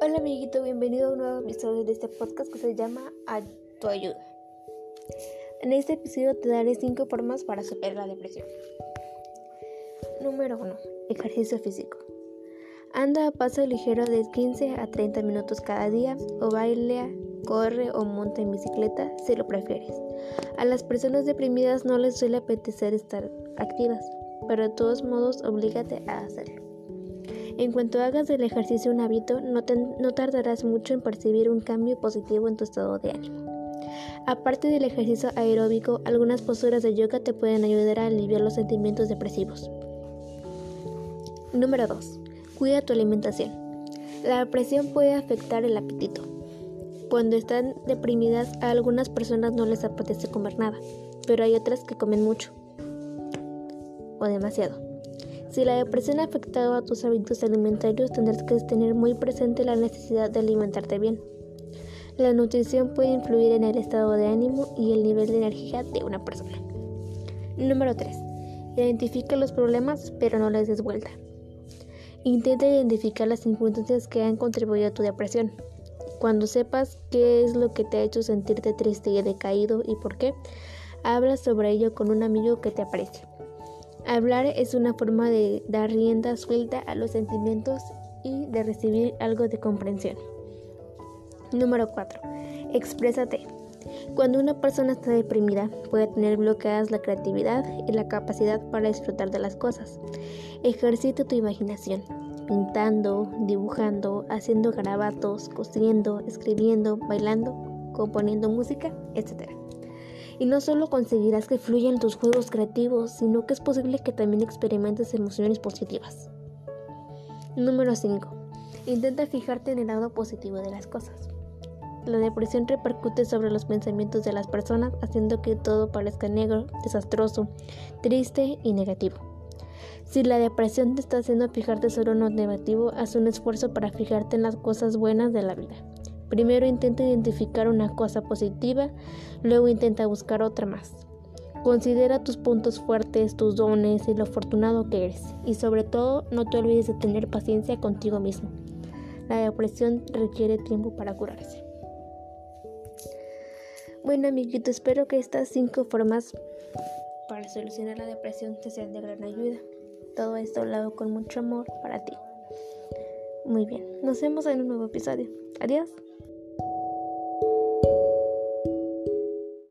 Hola amiguito, bienvenido a un nuevo episodio de este podcast que se llama A tu ayuda. En este episodio te daré 5 formas para superar la depresión. Número 1. Ejercicio físico. Anda a paso ligero de 15 a 30 minutos cada día o baila, corre o monta en bicicleta si lo prefieres. A las personas deprimidas no les suele apetecer estar activas, pero de todos modos oblígate a hacerlo. En cuanto hagas del ejercicio un hábito, no, tardarás mucho en percibir un cambio positivo en tu estado de ánimo. Aparte del ejercicio aeróbico, algunas posturas de yoga te pueden ayudar a aliviar los sentimientos depresivos. Número 2. Cuida tu alimentación. La depresión puede afectar el apetito. Cuando están deprimidas, a algunas personas no les apetece comer nada, pero hay otras que comen mucho o demasiado. Si la depresión ha afectado a tus hábitos alimentarios, tendrás que tener muy presente la necesidad de alimentarte bien. La nutrición puede influir en el estado de ánimo y el nivel de energía de una persona. Número 3. Identifica los problemas, pero no les des vuelta. Intenta identificar las circunstancias que han contribuido a tu depresión. Cuando sepas qué es lo que te ha hecho sentirte triste y decaído y por qué, habla sobre ello con un amigo que te aprecie. Hablar es una forma de dar rienda suelta a los sentimientos y de recibir algo de comprensión. Número 4. Exprésate. Cuando una persona está deprimida, puede tener bloqueadas la creatividad y la capacidad para disfrutar de las cosas. Ejercita tu imaginación, pintando, dibujando, haciendo garabatos, cosiendo, escribiendo, bailando, componiendo música, etc. Y no solo conseguirás que fluyan tus juegos creativos, sino que es posible que también experimentes emociones positivas. Número 5. Intenta fijarte en el lado positivo de las cosas. La depresión repercute sobre los pensamientos de las personas, haciendo que todo parezca negro, desastroso, triste y negativo. Si la depresión te está haciendo fijarte solo en lo negativo, haz un esfuerzo para fijarte en las cosas buenas de la vida. Primero intenta identificar una cosa positiva, luego intenta buscar otra más. Considera tus puntos fuertes, tus dones y lo afortunado que eres. Y sobre todo, no te olvides de tener paciencia contigo mismo. La depresión requiere tiempo para curarse. Bueno, amiguito, espero que estas cinco formas para solucionar la depresión te sean de gran ayuda. Todo esto hago con mucho amor para ti. Muy bien, nos vemos en un nuevo episodio. Adiós.